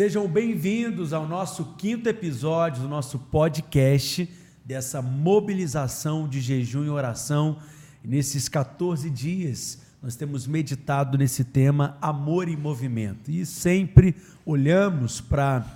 Sejam bem-vindos ao nosso quinto episódio do nosso podcast dessa mobilização de jejum e oração. Nesses 14 dias, nós temos meditado nesse tema amor em movimento e sempre olhamos para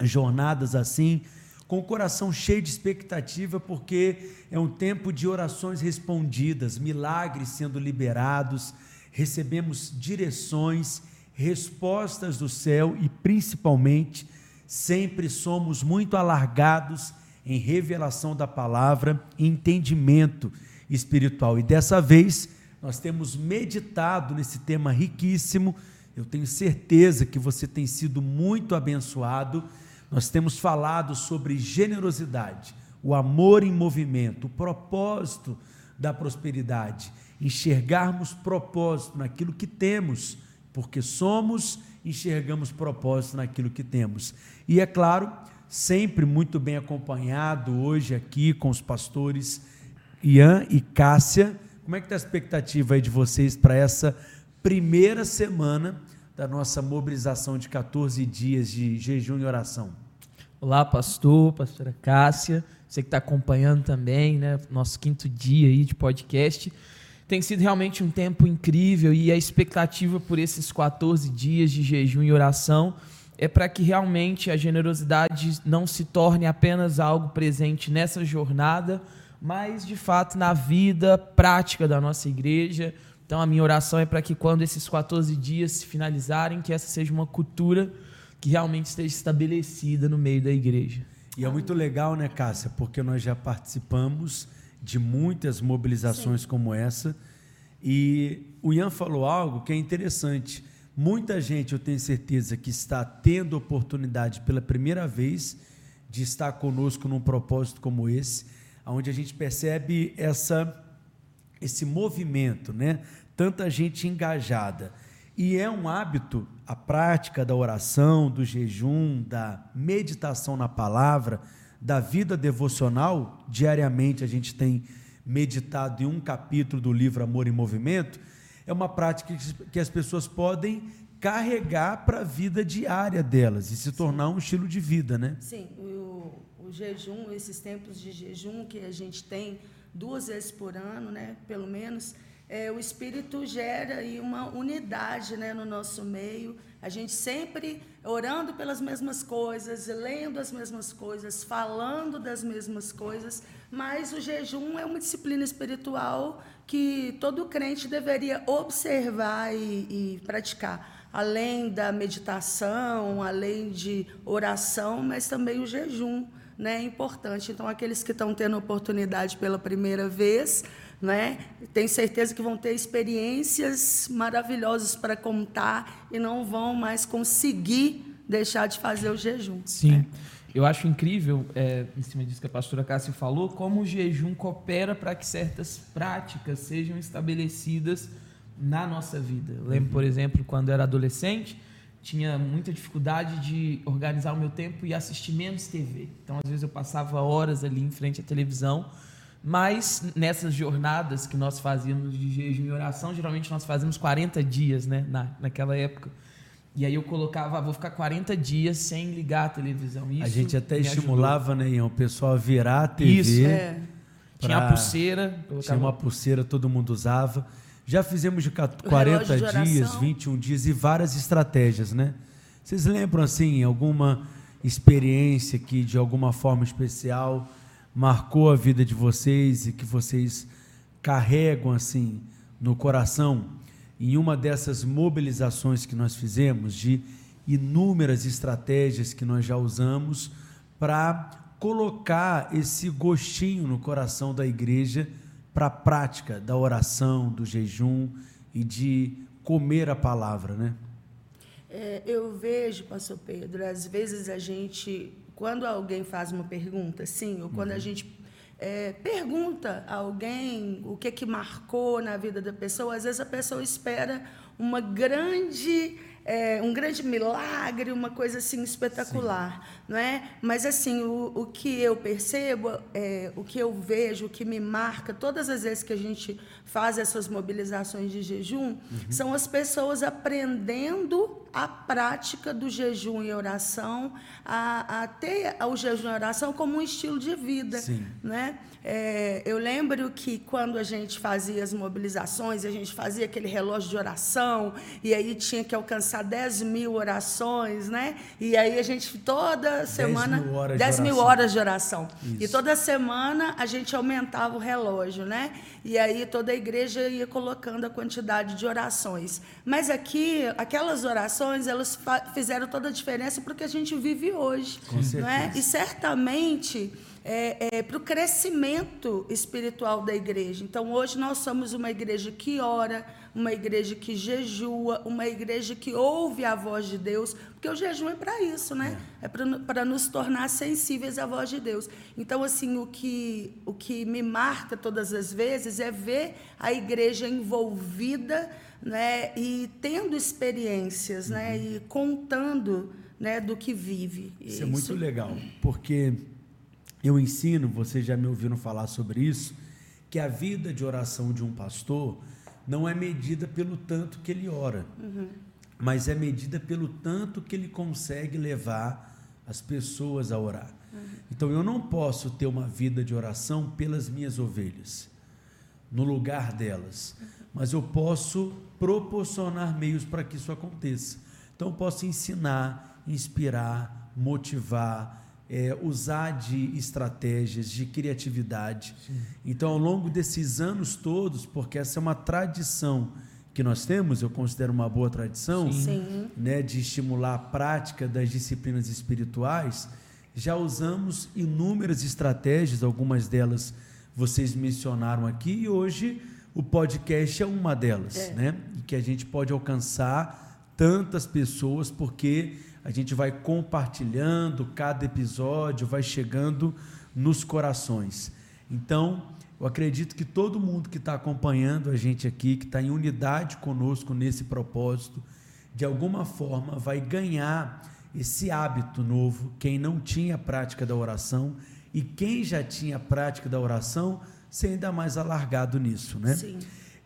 jornadas assim com o coração cheio de expectativa, porque é um tempo de orações respondidas, milagres sendo liberados, recebemos direções respostas do céu e principalmente sempre somos muito alargados em revelação da palavra e entendimento espiritual. E dessa vez nós temos meditado nesse tema riquíssimo. Eu tenho certeza que você tem sido muito abençoado. Nós temos falado sobre generosidade, o amor em movimento, o propósito da prosperidade, enxergarmos propósito naquilo que temos porque somos, enxergamos propósito naquilo que temos. E é claro, sempre muito bem acompanhado hoje aqui com os pastores Ian e Cássia. Como é que está a expectativa aí de vocês para essa primeira semana da nossa mobilização de 14 dias de jejum e oração? Olá, pastor, pastora Cássia, você que está acompanhando também, né? Nosso quinto dia aí de podcast. Tem sido realmente um tempo incrível e a expectativa por esses 14 dias de jejum e oração é para que realmente a generosidade não se torne apenas algo presente nessa jornada, mas de fato na vida prática da nossa igreja. Então a minha oração é para que quando esses 14 dias se finalizarem, que essa seja uma cultura que realmente esteja estabelecida no meio da igreja. E é muito legal, né, Cássia, porque nós já participamos de muitas mobilizações Sim. como essa. E o Ian falou algo que é interessante. Muita gente, eu tenho certeza, que está tendo oportunidade pela primeira vez de estar conosco num propósito como esse, onde a gente percebe essa, esse movimento, né? tanta gente engajada. E é um hábito, a prática da oração, do jejum, da meditação na palavra, da vida devocional, diariamente a gente tem meditado em um capítulo do livro Amor em Movimento, é uma prática que as pessoas podem carregar para a vida diária delas e se tornar um estilo de vida, né? Sim, o, o jejum, esses tempos de jejum que a gente tem duas vezes por ano, né, pelo menos, é, o Espírito gera aí uma unidade né, no nosso meio. A gente sempre orando pelas mesmas coisas, lendo as mesmas coisas, falando das mesmas coisas, mas o jejum é uma disciplina espiritual que todo crente deveria observar e, e praticar. Além da meditação, além de oração, mas também o jejum né, é importante. Então, aqueles que estão tendo oportunidade pela primeira vez, né? Tenho certeza que vão ter experiências maravilhosas para contar e não vão mais conseguir deixar de fazer o jejum. Sim. Né? Eu acho incrível, é, em cima disso que a pastora Cássia falou, como o jejum coopera para que certas práticas sejam estabelecidas na nossa vida. Eu lembro, por exemplo, quando eu era adolescente, tinha muita dificuldade de organizar o meu tempo e assistir menos TV. Então, às vezes, eu passava horas ali em frente à televisão mas nessas jornadas que nós fazíamos de jejum e oração, geralmente nós fazíamos 40 dias, né, na, naquela época. E aí eu colocava, ah, vou ficar 40 dias sem ligar a televisão. Isso a gente até estimulava, ajudou. né, Ian, o pessoal a virar a TV. Isso, é. Tinha a pulseira. Colocava... Tinha uma pulseira, todo mundo usava. Já fizemos de 40 de dias, 21 dias e várias estratégias, né? Vocês lembram, assim, alguma experiência que, de alguma forma especial, marcou a vida de vocês e que vocês carregam assim no coração em uma dessas mobilizações que nós fizemos de inúmeras estratégias que nós já usamos para colocar esse gostinho no coração da igreja para a prática da oração, do jejum e de comer a palavra, né? É, eu vejo, pastor Pedro, às vezes a gente quando alguém faz uma pergunta, sim, ou quando uhum. a gente é, pergunta a alguém o que que marcou na vida da pessoa, às vezes a pessoa espera uma grande é, um grande milagre, uma coisa assim espetacular, Sim. Não é? Mas assim, o, o que eu percebo, é, o que eu vejo, o que me marca, todas as vezes que a gente faz essas mobilizações de jejum, uhum. são as pessoas aprendendo a prática do jejum e oração, a, a ter o jejum e oração como um estilo de vida, Sim. né? É, eu lembro que quando a gente fazia as mobilizações, a gente fazia aquele relógio de oração, e aí tinha que alcançar 10 mil orações, né? E aí a gente toda semana. 10 mil horas, 10 de, mil oração. horas de oração. Isso. E toda semana a gente aumentava o relógio, né? E aí toda a igreja ia colocando a quantidade de orações. Mas aqui, aquelas orações, elas fizeram toda a diferença porque a gente vive hoje. Com não certeza. é? E certamente é, é, para o crescimento espiritual da igreja. Então, hoje nós somos uma igreja que ora, uma igreja que jejua, uma igreja que ouve a voz de Deus, porque o jejum é para isso, né? É, é para nos tornar sensíveis à voz de Deus. Então, assim, o que, o que me marca todas as vezes é ver a igreja envolvida né, e tendo experiências né, uhum. e contando né, do que vive. Isso, isso é muito legal, porque eu ensino, vocês já me ouviram falar sobre isso, que a vida de oração de um pastor não é medida pelo tanto que ele ora, uhum. mas é medida pelo tanto que ele consegue levar as pessoas a orar. Uhum. Então eu não posso ter uma vida de oração pelas minhas ovelhas, no lugar delas, mas eu posso proporcionar meios para que isso aconteça. Então eu posso ensinar, inspirar, motivar, é, usar de estratégias, de criatividade. Sim. Então, ao longo desses anos todos, porque essa é uma tradição que nós temos, eu considero uma boa tradição, Sim. Né, de estimular a prática das disciplinas espirituais, já usamos inúmeras estratégias, algumas delas vocês mencionaram aqui, e hoje o podcast é uma delas, é. né? E que a gente pode alcançar tantas pessoas, porque a gente vai compartilhando cada episódio, vai chegando nos corações. Então, eu acredito que todo mundo que está acompanhando a gente aqui, que está em unidade conosco nesse propósito, de alguma forma vai ganhar esse hábito novo. Quem não tinha prática da oração e quem já tinha prática da oração, ser ainda mais alargado nisso, né? Sim.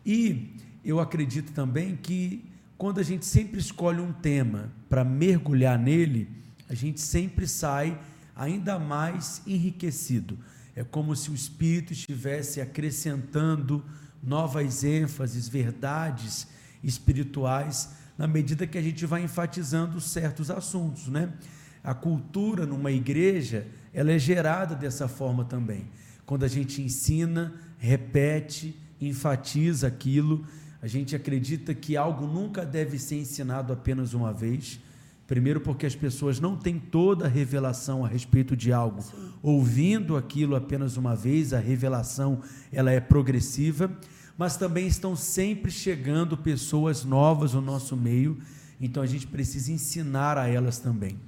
E eu acredito também que quando a gente sempre escolhe um tema para mergulhar nele, a gente sempre sai ainda mais enriquecido. É como se o Espírito estivesse acrescentando novas ênfases, verdades espirituais, na medida que a gente vai enfatizando certos assuntos, né? A cultura numa igreja, ela é gerada dessa forma também. Quando a gente ensina, repete, enfatiza aquilo, a gente acredita que algo nunca deve ser ensinado apenas uma vez. Primeiro, porque as pessoas não têm toda a revelação a respeito de algo. Sim. Ouvindo aquilo apenas uma vez, a revelação ela é progressiva, mas também estão sempre chegando pessoas novas no nosso meio, então a gente precisa ensinar a elas também.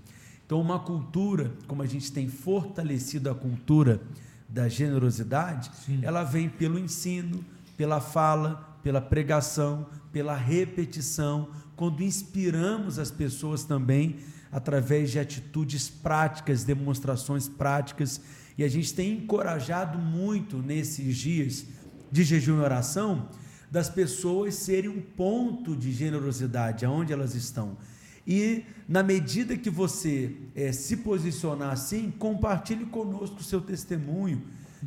Então, uma cultura, como a gente tem fortalecido a cultura da generosidade, Sim. ela vem pelo ensino, pela fala, pela pregação, pela repetição, quando inspiramos as pessoas também através de atitudes práticas, demonstrações práticas, e a gente tem encorajado muito nesses dias de jejum e oração das pessoas serem um ponto de generosidade aonde elas estão. E na medida que você é, se posicionar assim, compartilhe conosco o seu testemunho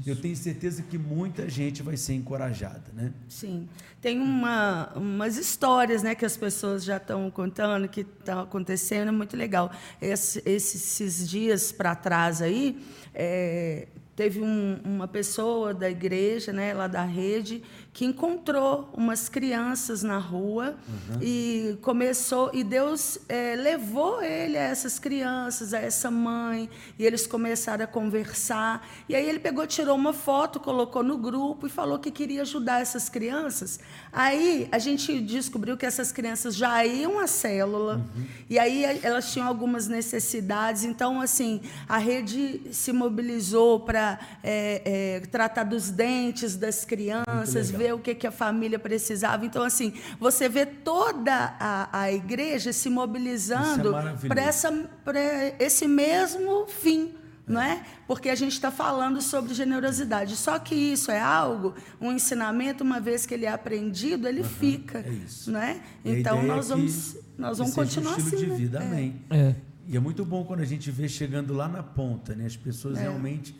eu tenho certeza que muita gente vai ser encorajada, né? Sim. Tem uma, umas histórias né, que as pessoas já estão contando, que estão acontecendo, é muito legal. Esse, esses dias para trás aí, é, teve um, uma pessoa da igreja, né, lá da rede, que encontrou umas crianças na rua uhum. e começou e Deus é, levou ele a essas crianças, a essa mãe e eles começaram a conversar e aí ele pegou, tirou uma foto, colocou no grupo e falou que queria ajudar essas crianças. Aí a gente descobriu que essas crianças já iam à célula uhum. e aí elas tinham algumas necessidades. Então assim a rede se mobilizou para é, é, tratar dos dentes das crianças ver o que, que a família precisava. Então, assim, você vê toda a, a igreja se mobilizando é para essa- para esse mesmo fim. Não é? Porque a gente está falando sobre generosidade. Só que isso é algo, um ensinamento, uma vez que ele é aprendido, ele fica. é isso. Não é? E Então é nós vamos, nós vamos continuar um estilo assim. de né? vida, É. amém. É. E é muito bom quando a gente vê chegando lá na ponta, né? As pessoas É. realmente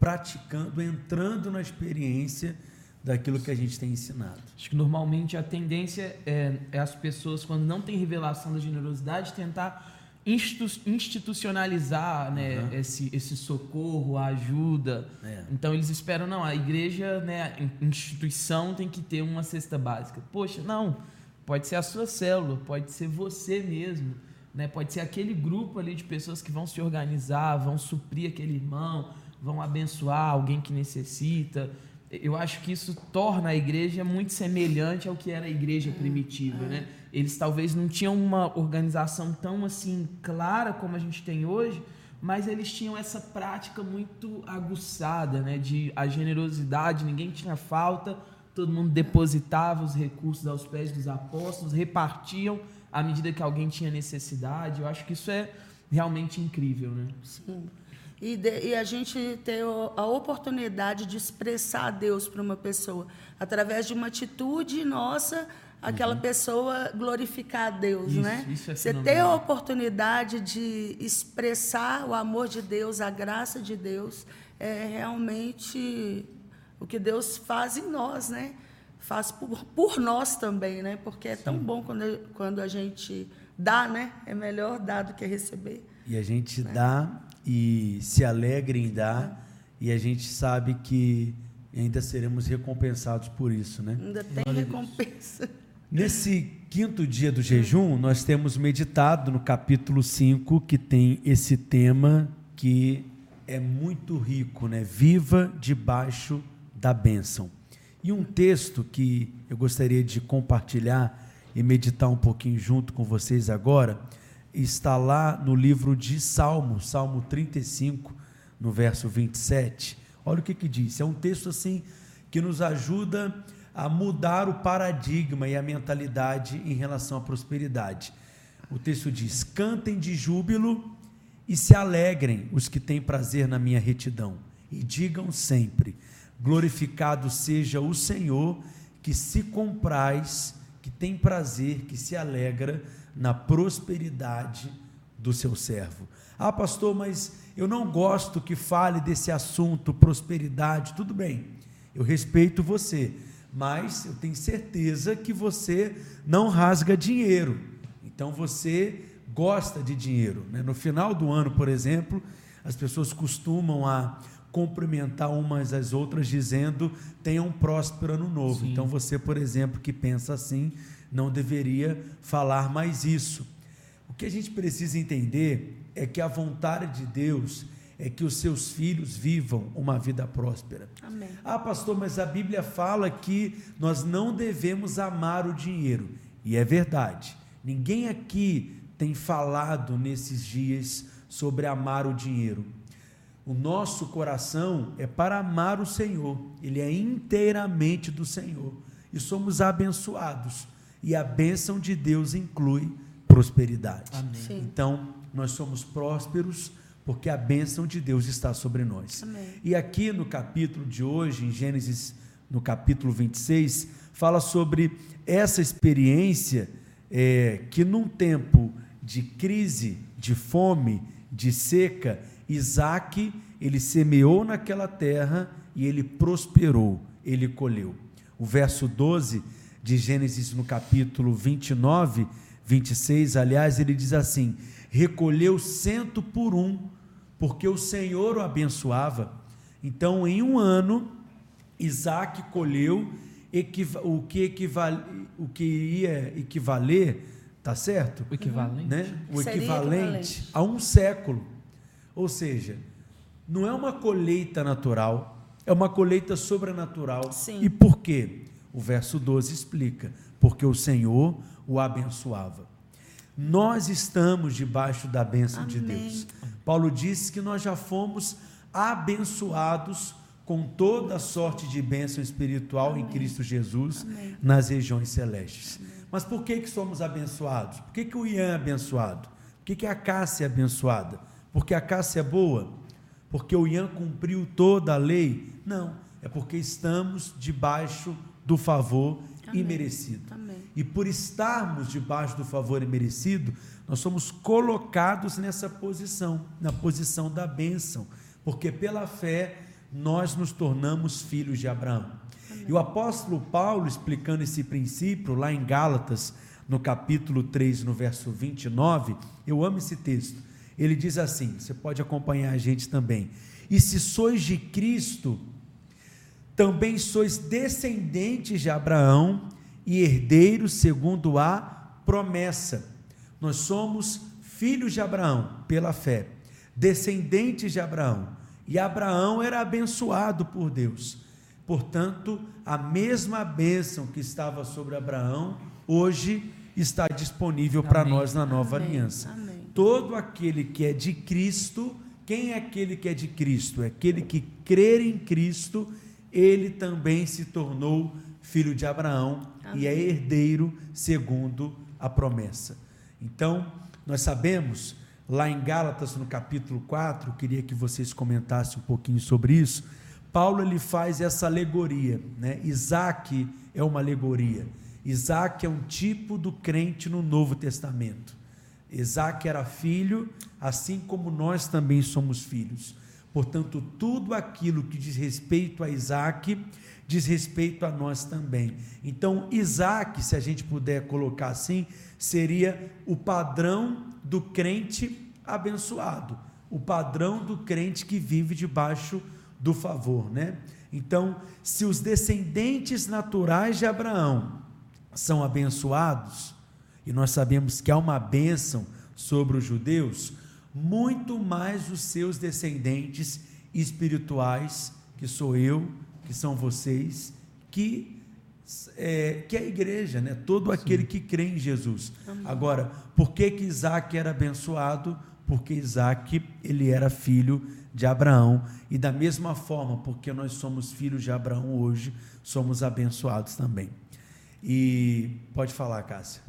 praticando, entrando na experiência daquilo que a gente tem ensinado. Acho que normalmente a tendência é, é as pessoas, quando não tem revelação da generosidade, tentar institu- institucionalizar né, Uhum. esse, esse socorro, a ajuda. É. Então eles esperam, não, a igreja, né, a instituição tem que ter uma cesta básica. Poxa, não, pode ser a sua célula, pode ser você mesmo, né, pode ser aquele grupo ali de pessoas que vão se organizar, vão suprir aquele irmão, vão abençoar alguém que necessita. Eu acho que isso torna a igreja muito semelhante ao que era a igreja primitiva, né? Eles talvez não tinham uma organização tão assim clara como a gente tem hoje, mas eles tinham essa prática muito aguçada, né? De a generosidade, ninguém tinha falta, todo mundo depositava os recursos aos pés dos apóstolos, repartiam à medida que alguém tinha necessidade. Eu acho que isso é realmente incrível, né? Sim. E, de- e a gente ter a oportunidade de expressar a Deus para uma pessoa, através de uma atitude nossa, aquela pessoa glorificar a Deus, Isso, né? isso é Você ter a oportunidade de expressar o amor de Deus, a graça de Deus, é realmente o que Deus faz em nós, né? Faz por, por nós também, né? Porque é tão bom quando, quando a gente dá, né? É melhor dar do que receber. E a gente dá e se alegra em dar, e a gente sabe que ainda seremos recompensados por isso, né? Ainda tem recompensa. Nesse quinto dia do jejum, nós temos meditado no capítulo 5, que tem esse tema que é muito rico, né? Viva debaixo da bênção. E um texto que eu gostaria de compartilhar e meditar um pouquinho junto com vocês agora, está lá no livro de Salmos, Salmo 35, no verso 27. Olha o que que diz. É um texto assim que nos ajuda a mudar o paradigma e a mentalidade em relação à prosperidade. O texto diz: Cantem de júbilo e se alegrem os que têm prazer na minha retidão, e digam sempre: Glorificado seja o Senhor, que se compraz, que tem prazer, que se alegra na prosperidade do seu servo. Ah, pastor, mas eu não gosto que fale desse assunto, prosperidade. Tudo bem, eu respeito você, mas eu tenho certeza que você não rasga dinheiro. Então você gosta de dinheiro. né? No final do ano, por exemplo, as pessoas costumam a cumprimentar umas às outras dizendo tenha um próspero ano novo. Sim. Então você, por exemplo, que pensa assim, não deveria falar mais isso. O que a gente precisa entender é que a vontade de Deus é que os seus filhos vivam uma vida próspera. Amém. Ah, pastor, mas a Bíblia fala que nós não devemos amar o dinheiro. E é verdade. Ninguém aqui tem falado nesses dias sobre amar o dinheiro. O nosso coração é para amar o Senhor, ele é inteiramente do Senhor. E somos abençoados. E a bênção de Deus inclui prosperidade. Amém. Então, nós somos prósperos porque a bênção de Deus está sobre nós. Amém. E aqui no capítulo de hoje, em Gênesis, no capítulo 26, fala sobre essa experiência é, que num tempo de crise, de fome, de seca, Isaac, ele semeou naquela terra e ele prosperou, ele colheu. O verso 12 de Gênesis, no capítulo 29, 26, aliás, ele diz assim: recolheu cento por um, porque o Senhor o abençoava. Então, em um ano, Isaac colheu o que, equivale, o que ia equivaler, tá certo? O equivalente? Né? O Seria equivalente. a um século. Ou seja, não é uma colheita natural, é uma colheita sobrenatural. Sim. E por quê? O verso 12 explica: porque o Senhor o abençoava. Nós estamos debaixo da bênção de Amém. Deus. Paulo disse que nós já fomos abençoados com toda a sorte de bênção espiritual Amém. em Cristo Jesus Amém. nas regiões celestes. Mas por que, que somos abençoados? Por que, que o Ian é abençoado? Por que, que a Cássia é abençoada? Porque a Cássia é boa? Porque o Ian cumpriu toda a lei? Não, é porque estamos debaixo do favor imerecido. E por estarmos debaixo do favor imerecido, nós somos colocados nessa posição, na posição da bênção, porque pela fé nós nos tornamos filhos de Abraão. Amém. E o apóstolo Paulo, explicando esse princípio, lá em Gálatas, no capítulo 3, no verso 29, eu amo esse texto. Ele diz assim: você pode acompanhar a gente também. E se sois de Cristo, também sois descendentes de Abraão e herdeiros segundo a promessa. Nós somos filhos de Abraão pela fé, descendentes de Abraão e Abraão era abençoado por Deus. Portanto, a mesma bênção que estava sobre Abraão, hoje está disponível para nós na nova Amém. aliança. Amém. Todo aquele que é de Cristo, quem é aquele que é de Cristo? É aquele que crer em Cristo, ele também se tornou filho de Abraão Amém. e é herdeiro segundo a promessa. Então, nós sabemos lá em Gálatas, no capítulo 4, queria que vocês comentassem um pouquinho sobre isso. Paulo ele faz essa alegoria, né? Isaac é uma alegoria. Isaac é um tipo do crente no Novo Testamento. Isaac era filho, assim como nós também somos filhos. Portanto, tudo aquilo que diz respeito a Isaac diz respeito a nós também. Então, Isaac, se a gente puder colocar assim, seria o padrão do crente abençoado, o padrão do crente que vive debaixo do favor, né? Então, se os descendentes naturais de Abraão são abençoados, e nós sabemos que há uma bênção sobre os judeus, muito mais os seus descendentes espirituais, que sou eu, que são vocês, que é, que é a igreja, né? todo aquele Sim. que crê em Jesus. Amém. Agora, por que, que Isaac era abençoado? Porque Isaac ele era filho de Abraão. E da mesma forma, porque nós somos filhos de Abraão hoje, somos abençoados também. E pode falar, Cássia.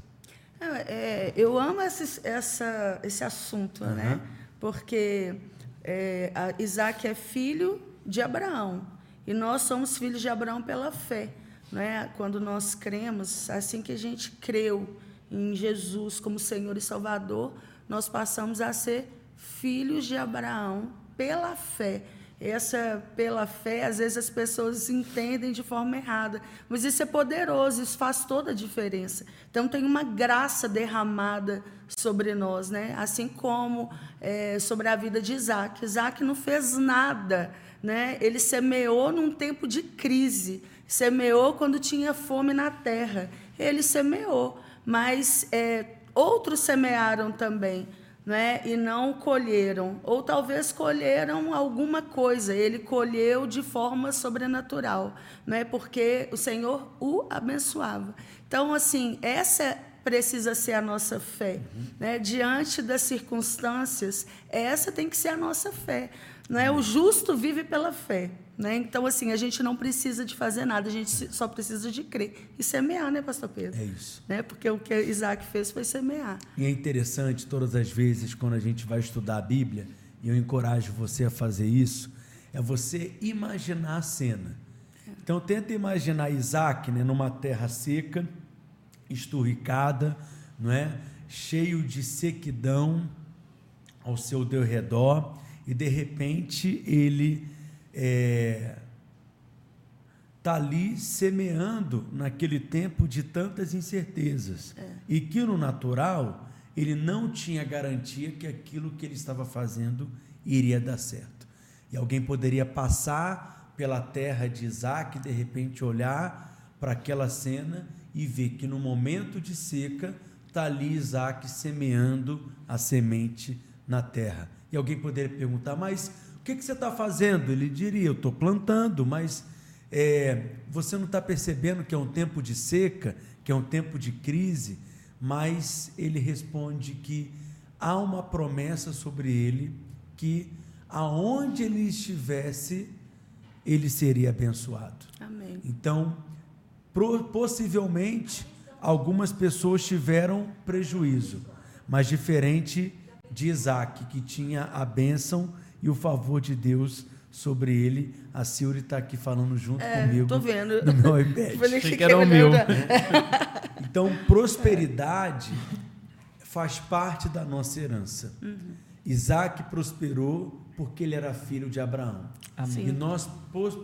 É, é eu amo esse, essa, esse assunto, uhum. né? Porque é, Isaac é filho de Abraão. E nós somos filhos de Abraão pela fé. Né? Quando nós cremos, assim que a gente creu em Jesus como Senhor e Salvador, nós passamos a ser filhos de Abraão pela fé. Essa pela fé, às vezes as pessoas entendem de forma errada, mas isso é poderoso, isso faz toda a diferença. Então tem uma graça derramada sobre nós, né? Assim como é, sobre a vida de Isaac. Isaac não fez nada, né? Ele semeou num tempo de crise semeou quando tinha fome na terra. Ele semeou, mas é, outros semearam também. Né, e não colheram, ou talvez colheram alguma coisa, ele colheu de forma sobrenatural, né, porque o Senhor o abençoava. Então, assim, essa precisa ser a nossa fé. Uhum. Né, diante das circunstâncias, essa tem que ser a nossa fé. Né? O justo vive pela fé. Né? Então, assim, a gente não precisa de fazer nada, a gente só precisa de crer e semear, né, Pastor Pedro? É isso. Né? Porque o que Isaac fez foi semear. E é interessante, todas as vezes, quando a gente vai estudar a Bíblia, e eu encorajo você a fazer isso, é você imaginar a cena. Então, tenta imaginar Isaac né, numa terra seca, esturricada, não é? cheio de sequidão ao seu redor, e de repente ele é, tá ali semeando naquele tempo de tantas incertezas. É. E que no natural ele não tinha garantia que aquilo que ele estava fazendo iria dar certo. E alguém poderia passar pela terra de Isaac e de repente olhar para aquela cena e ver que no momento de seca está ali Isaac semeando a semente na terra. E alguém poderia perguntar, mas que, que você está fazendo? Ele diria: Eu estou plantando, mas é, você não está percebendo que é um tempo de seca, que é um tempo de crise? Mas ele responde que há uma promessa sobre ele que aonde ele estivesse, ele seria abençoado. Amém. Então, possivelmente, algumas pessoas tiveram prejuízo, mas diferente de Isaac, que tinha a bênção e o favor de Deus sobre ele. A Silvia está aqui falando junto comigo É, tô vendo. no meu iPad. Falei, Achei que era o meu. Então, prosperidade faz parte da nossa herança. Isaac prosperou porque ele era filho de Abraão. Amém. E nós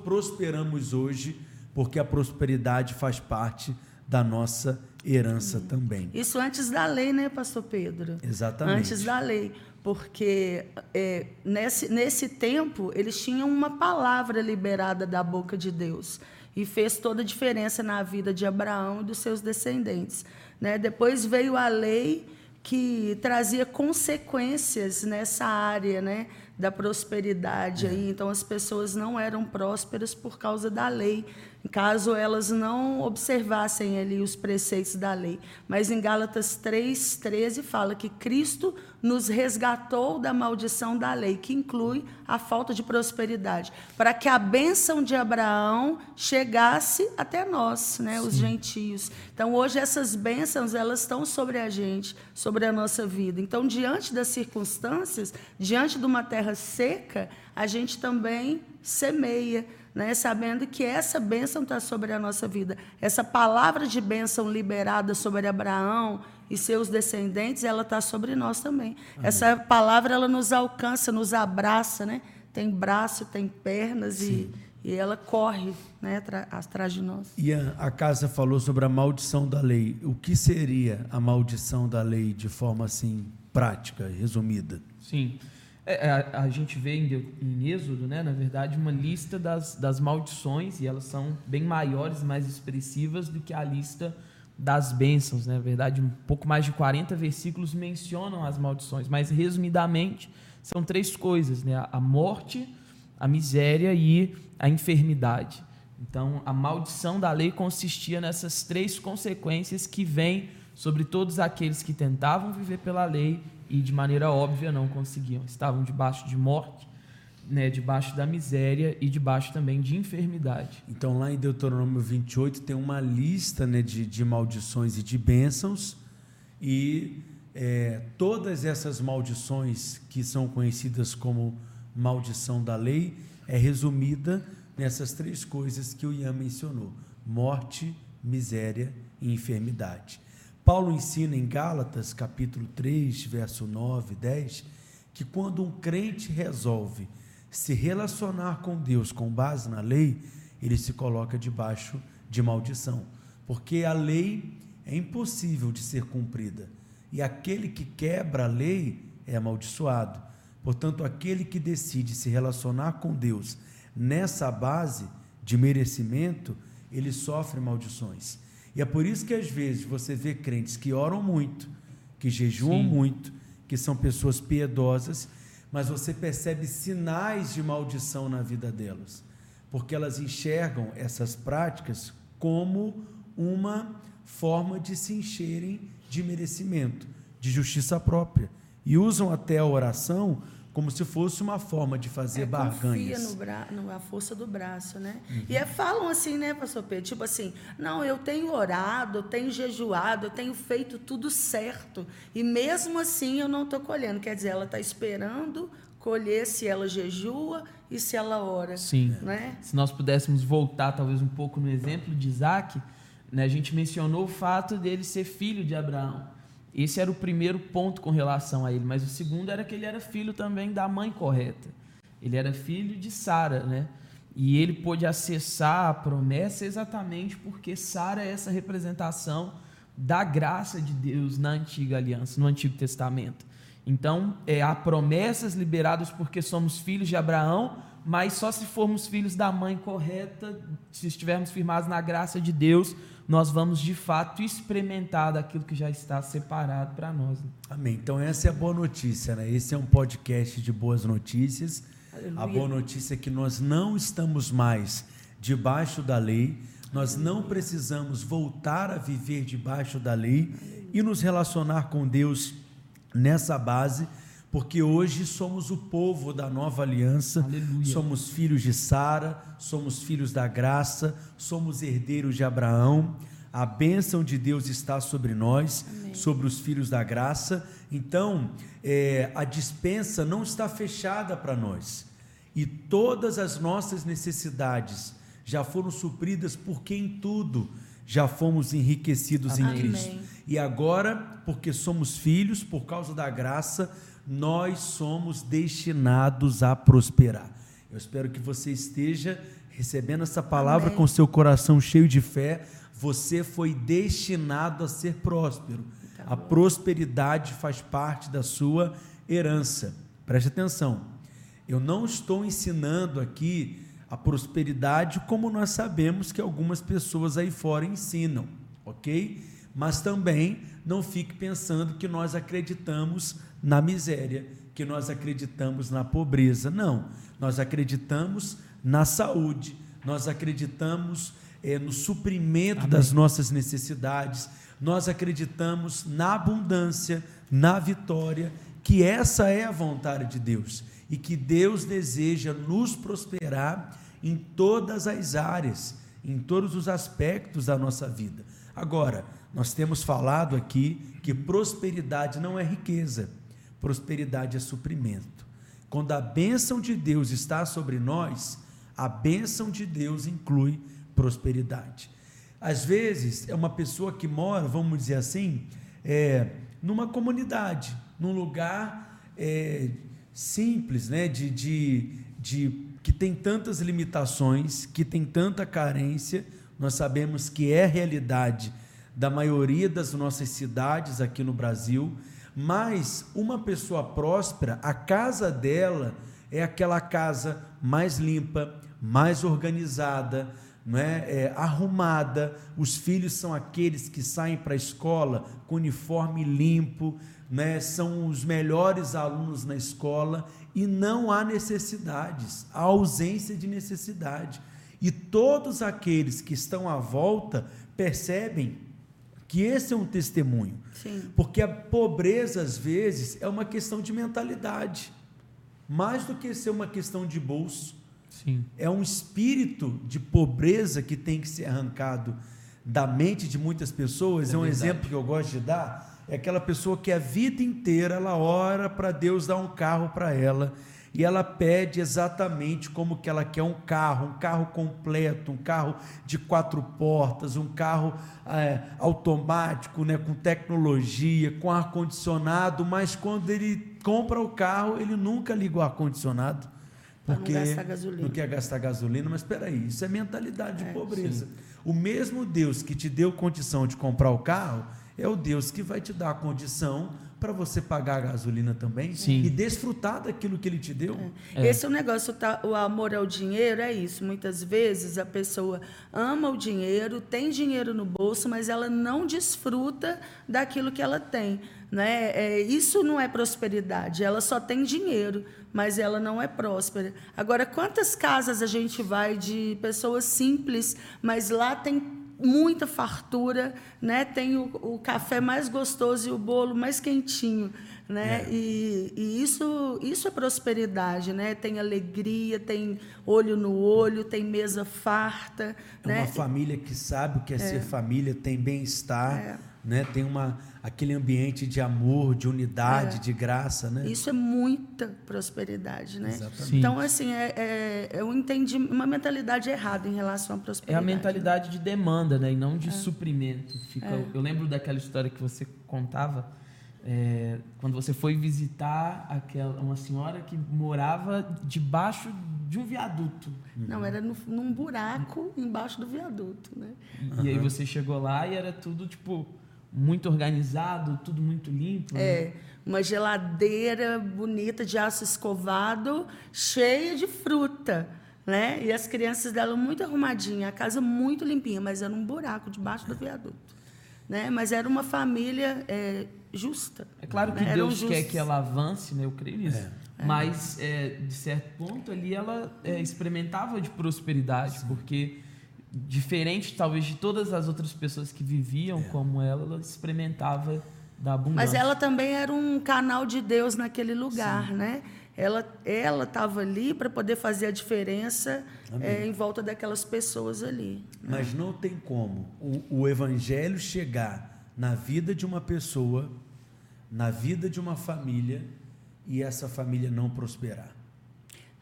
prosperamos hoje porque a prosperidade faz parte da nossa herança também. Isso antes da lei, né, pastor Pedro? Exatamente. Antes da lei. Porque é, nesse, nesse tempo eles tinham uma palavra liberada da boca de Deus. E fez toda a diferença na vida de Abraão e dos seus descendentes. Né? Depois veio a lei que trazia consequências nessa área né, da prosperidade. Aí. Então, as pessoas não eram prósperas por causa da lei, caso elas não observassem ali os preceitos da lei. Mas em Gálatas 3,13 fala que Cristo nos resgatou da maldição da lei, que inclui a falta de prosperidade, para que a bênção de Abraão chegasse até nós, né, os gentios. Então, hoje essas bênçãos elas estão sobre a gente, sobre a nossa vida. Então, diante das circunstâncias, diante de uma terra seca, a gente também semeia, né, sabendo que essa bênção está sobre a nossa vida. Essa palavra de bênção liberada sobre Abraão e seus descendentes, ela está sobre nós também. Essa palavra ela nos alcança, nos abraça, né? Tem braço, tem pernas e, e ela corre, né, atrás de nós. E a, a casa falou sobre a maldição da lei. O que seria a maldição da lei de forma assim prática, resumida? Sim. É, a, a gente vê em, em Êxodo, né, na verdade, uma lista das, das maldições, e elas são bem maiores, mais expressivas do que a lista das bênçãos. Né? Na verdade, um pouco mais de 40 versículos mencionam as maldições, mas resumidamente são três coisas: né? a morte, a miséria e a enfermidade. Então, a maldição da lei consistia nessas três consequências que vêm sobre todos aqueles que tentavam viver pela lei e de maneira óbvia não conseguiam. Estavam debaixo de morte, né, debaixo da miséria e debaixo também de enfermidade. Então, lá em Deuteronômio 28, tem uma lista né, de, de maldições e de bênçãos, e é, todas essas maldições que são conhecidas como maldição da lei é resumida nessas três coisas que o Ian mencionou: morte, miséria e enfermidade. Paulo ensina em Gálatas, capítulo 3, verso 9 e 10, que quando um crente resolve se relacionar com Deus com base na lei, ele se coloca debaixo de maldição, porque a lei é impossível de ser cumprida, e aquele que quebra a lei é amaldiçoado. Portanto, aquele que decide se relacionar com Deus nessa base de merecimento, ele sofre maldições. E é por isso que às vezes você vê crentes que oram muito, que jejuam Sim. muito, que são pessoas piedosas, mas você percebe sinais de maldição na vida delas, porque elas enxergam essas práticas como uma forma de se encherem de merecimento, de justiça própria, e usam até a oração como se fosse uma forma de fazer É, barganhas. Confia no bra... na força do braço, né? Uhum. E é, falam assim, né, pastor Pedro? Tipo assim, não, eu tenho orado, eu tenho jejuado, eu tenho feito tudo certo. E mesmo assim eu não estou colhendo. Quer dizer, ela está esperando colher se ela jejua e se ela ora. Sim. Né? Se nós pudéssemos voltar talvez um pouco no exemplo de Isaac, né, a gente mencionou o fato dele ser filho de Abraão. Esse era o primeiro ponto com relação a ele, mas o segundo era que ele era filho também da mãe correta. Ele era filho de Sara, né? E ele pôde acessar a promessa exatamente porque Sara é essa representação da graça de Deus na antiga aliança, no Antigo Testamento. Então, é, há promessas liberadas porque somos filhos de Abraão, mas só se formos filhos da mãe correta, se estivermos firmados na graça de Deus, nós vamos de fato experimentar daquilo que já está separado para nós. né? Amém. Então essa é a boa notícia, né? Esse é um podcast de boas notícias. A Aleluia. boa notícia é que nós não estamos mais debaixo da lei, nós não precisamos voltar a viver debaixo da lei e nos relacionar com Deus nessa base, porque hoje somos o povo da nova aliança, Aleluia. somos filhos de Sara, somos filhos da graça, somos herdeiros de Abraão. A bênção de Deus está sobre nós, Amém. sobre os filhos da graça. Então, é, a dispensa não está fechada para nós. E todas as nossas necessidades já foram supridas, porque em tudo já fomos enriquecidos em Amém. Cristo. E agora, porque somos filhos, por causa da graça, nós somos destinados a prosperar. Eu espero que você esteja recebendo essa palavra Amém. com seu coração cheio de fé. Você foi destinado a ser próspero. Tá a prosperidade faz parte da sua herança. Preste atenção. Eu não estou ensinando aqui a prosperidade como nós sabemos que algumas pessoas aí fora ensinam, ok? Mas também não fique pensando que nós acreditamos na miséria, que nós acreditamos na pobreza. Não, nós acreditamos na saúde, nós acreditamos eh, no suprimento Amém. das nossas necessidades, nós acreditamos na abundância, na vitória, que essa é a vontade de Deus e que Deus deseja nos prosperar em todas as áreas, em todos os aspectos da nossa vida. Agora, nós temos falado aqui que prosperidade não é riqueza, prosperidade é suprimento. Quando a bênção de Deus está sobre nós, a bênção de Deus inclui prosperidade. Às vezes, é uma pessoa que mora, vamos dizer assim, é, numa comunidade, num lugar é, simples, né, de, de, de que tem tantas limitações, que tem tanta carência, nós sabemos que é realidade da maioria das nossas cidades aqui no Brasil, mas uma pessoa próspera, a casa dela é aquela casa mais limpa, mais organizada, não é? é arrumada. Os filhos são aqueles que saem para a escola com uniforme limpo, né? são os melhores alunos na escola e não há necessidades, há ausência de necessidade. E todos aqueles que estão à volta percebem que esse é um testemunho. Sim. Porque a pobreza, às vezes, é uma questão de mentalidade, mais do que ser uma questão de bolso. Sim. É um espírito de pobreza que tem que ser arrancado da mente de muitas pessoas. É É, um verdade. exemplo que eu gosto de dar. É aquela pessoa que a vida inteira ela ora para Deus dar um carro para ela e ela pede exatamente como que ela quer um carro, um carro completo, um carro de quatro portas, um carro é, automático, né, com tecnologia, com ar condicionado. Mas quando ele compra o carro, ele nunca liga o ar condicionado não porque gasolina. não quer gastar gasolina, mas espera aí, isso é mentalidade de É, pobreza. O mesmo Deus que te deu condição de comprar o carro é o Deus que vai te dar a condição para você pagar a gasolina também Sim. e desfrutar daquilo que ele te deu. É. Esse é o negócio, tá, o amor ao dinheiro é isso. Muitas vezes a pessoa ama o dinheiro, tem dinheiro no bolso, mas ela não desfruta daquilo que ela tem. Né? É, isso não é prosperidade, ela só tem dinheiro, mas ela não é próspera. Agora, quantas casas a gente vai de pessoas simples, mas lá tem muita fartura, né? Tem o, o café mais gostoso e o bolo mais quentinho, né? É. E, e isso, isso é prosperidade, né? Tem alegria, tem olho no olho, tem mesa farta, É né? uma família que sabe o que é, ser família, tem bem-estar, É. né? tem uma, aquele ambiente de amor, de unidade, É. de graça. Né? Isso é muita prosperidade, né? Exatamente. Sim. Então, assim, é, é, eu entendi uma mentalidade errada em relação à É a prosperidade. mentalidade de demanda, né? E não É. de suprimento. Fica, Eu lembro daquela história que você contava, é, quando você foi visitar aquela, uma senhora que morava debaixo de um viaduto. Não, era no, num buraco embaixo do viaduto, né? E aí você chegou lá e era tudo, tipo, muito organizado, tudo muito limpo. né? É, uma geladeira bonita de aço escovado, cheia de fruta, né? E as crianças dela muito arrumadinha, a casa muito limpinha, mas era um buraco debaixo do viaduto, né? Mas era uma família é, justa. É claro que né? Deus quer que ela avance, né? Eu creio nisso. Mas, é, de certo ponto, ali ela é, experimentava de prosperidade, porque, diferente talvez de todas as outras pessoas que viviam como ela, ela experimentava da abundância. Mas ela também era um canal de Deus naquele lugar, Sim. né? Ela ela estava ali para poder fazer a diferença é, em volta daquelas pessoas ali. Né? Mas não tem como o, o evangelho chegar na vida de uma pessoa, na vida de uma família e essa família não prosperar.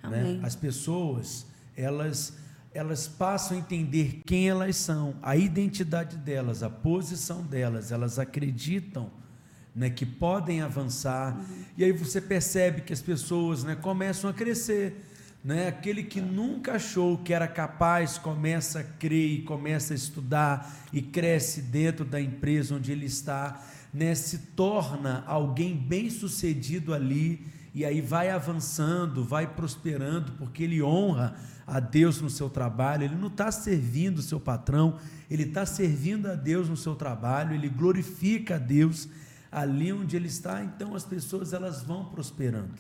Né? As pessoas elas elas passam a entender quem elas são, a identidade delas, a posição delas, elas acreditam né, que podem avançar, uhum. e aí você percebe que as pessoas né, começam a crescer. Né? Aquele que nunca achou que era capaz começa a crer e começa a estudar e cresce dentro da empresa onde ele está, né? se torna alguém bem sucedido ali e aí vai avançando, vai prosperando, porque ele honra a Deus no seu trabalho, ele não está servindo o seu patrão, ele está servindo a Deus no seu trabalho, ele glorifica a Deus ali onde ele está, então as pessoas elas vão prosperando,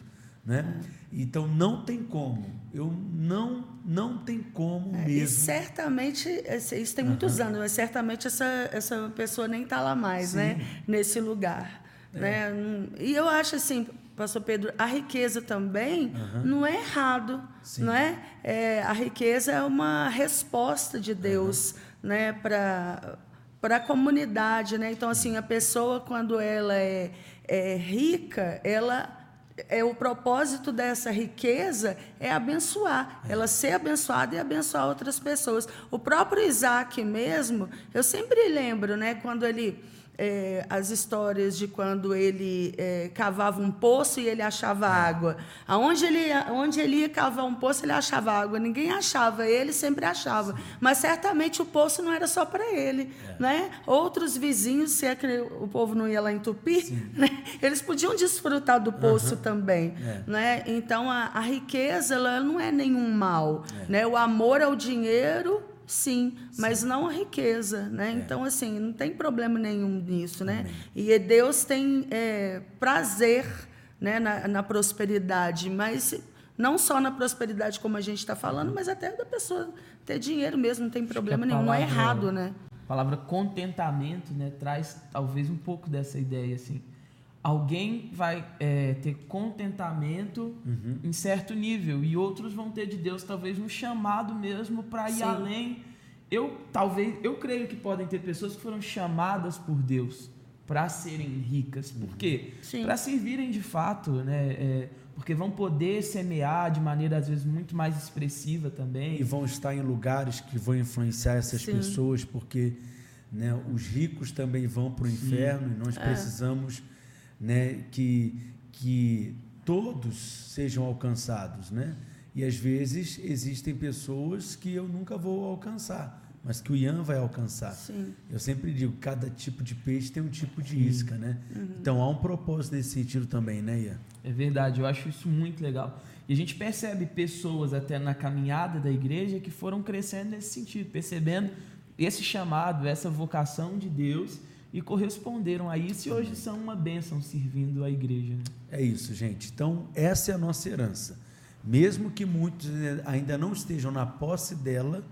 né? Então não tem como, eu não não tem como é, mesmo. E certamente isso tem muitos uhum. anos, mas certamente essa essa pessoa nem está lá mais, né? Sim. né? Nesse lugar, é. né? E eu acho assim, Pastor Pedro, a riqueza também uhum. não é errado, Sim. não é? é? A riqueza é uma resposta de Deus, uhum. né, para para a comunidade, né? Então assim, a pessoa quando ela é, é rica, ela é o propósito dessa riqueza é abençoar, é. ela ser abençoada e abençoar outras pessoas. O próprio Isaac mesmo, eu sempre lembro, né, quando ele é, as histórias de quando ele é, cavava um poço e ele achava água. Aonde ele, onde ele ia cavar um poço, ele achava água. Ninguém achava, ele sempre achava. Mas certamente o poço não era só para ele. É. Né? Outros vizinhos, se é que o povo não ia lá entupir, né? eles podiam desfrutar do poço uhum. também. É. Né? Então a, a riqueza ela não é nenhum mal. É. Né? O amor ao dinheiro Sim, mas Sim. não a riqueza, né? É. Então, assim, não tem problema nenhum nisso, né? Amém. E Deus tem é, prazer né, na, na, prosperidade, mas não só na prosperidade como a gente está falando, mas até da pessoa ter dinheiro mesmo, não tem problema nenhum, palavra, não é errado, né? A palavra contentamento, né, traz talvez um pouco dessa ideia, assim. Alguém vai é, ter contentamento uhum. em certo nível e outros vão ter de Deus talvez um chamado mesmo para ir Sim. além. Eu talvez eu creio que podem ter pessoas que foram chamadas por Deus para serem ricas. Por uhum. quê? Para servirem de fato, né? É, porque vão poder semear de maneira às vezes muito mais expressiva também. E vão estar em lugares que vão influenciar essas Sim. pessoas, porque né, os ricos também vão para o inferno e nós é. precisamos né, que, que todos sejam alcançados, né? E às vezes existem pessoas que eu nunca vou alcançar, mas que o Ian vai alcançar. Sim. Eu sempre digo, cada tipo de peixe tem um tipo de isca, né? Uhum. Então há um propósito nesse sentido também, né, Ian? É verdade, eu acho isso muito legal. E a gente percebe pessoas até na caminhada da igreja que foram crescendo nesse sentido, percebendo esse chamado, essa vocação de Deus e corresponderam a isso e hoje são uma bênção servindo a igreja. Né? É isso, gente. Então, essa é a nossa herança. Mesmo que muitos ainda não estejam na posse dela,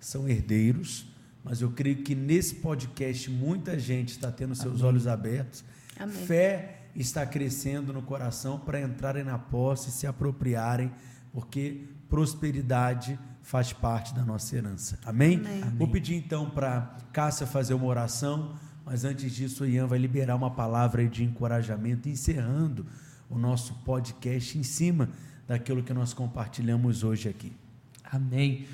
são herdeiros, mas eu creio que nesse podcast muita gente está tendo seus Amém. olhos abertos. Amém. Fé está crescendo no coração para entrarem na posse e se apropriarem, porque prosperidade faz parte da nossa herança. Amém? Amém. Vou pedir então para Cássia fazer uma oração. Mas antes disso, o Ian vai liberar uma palavra de encorajamento, encerrando o nosso podcast em cima daquilo que nós compartilhamos hoje aqui. Amém.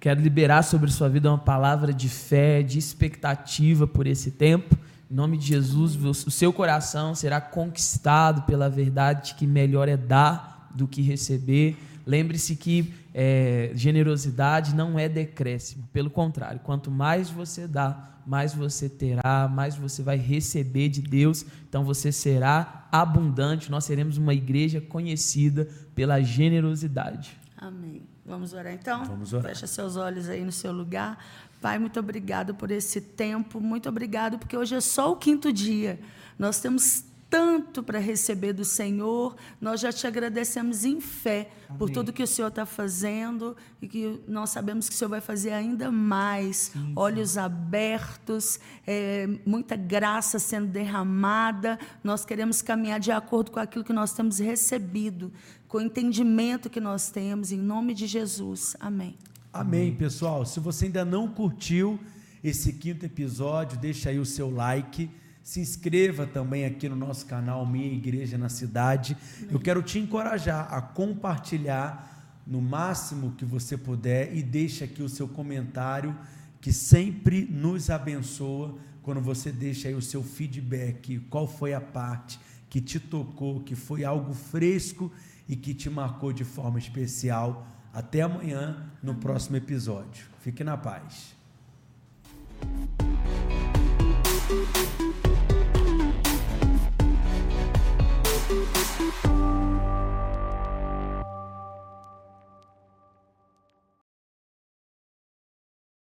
Quero liberar sobre sua vida uma palavra de fé, de expectativa por esse tempo. Em nome de Jesus, o seu coração será conquistado pela verdade de que melhor é dar do que receber. Lembre-se que é, generosidade não é decréscimo, pelo contrário, quanto mais você dá, mais você terá, mais você vai receber de Deus, então você será abundante. Nós seremos uma igreja conhecida pela generosidade. Amém. Vamos orar então? Vamos orar. Fecha seus olhos aí no seu lugar. Pai, muito obrigado por esse tempo, muito obrigado porque hoje é só o quinto dia. Nós temos tanto para receber do Senhor. Nós já te agradecemos em fé Amém. por tudo que o Senhor está fazendo e que nós sabemos que o Senhor vai fazer ainda mais. Sim, Olhos abertos, é, muita graça sendo derramada. Nós queremos caminhar de acordo com aquilo que nós temos recebido, com o entendimento que nós temos, em nome de Jesus. Amém. Amém, pessoal. Se você ainda não curtiu esse quinto episódio, deixa aí o seu like se inscreva também aqui no nosso canal Minha Igreja na Cidade. Eu quero te encorajar a compartilhar no máximo que você puder e deixe aqui o seu comentário que sempre nos abençoa quando você deixa aí o seu feedback, qual foi a parte que te tocou, que foi algo fresco e que te marcou de forma especial. Até amanhã no próximo episódio. Fique na paz.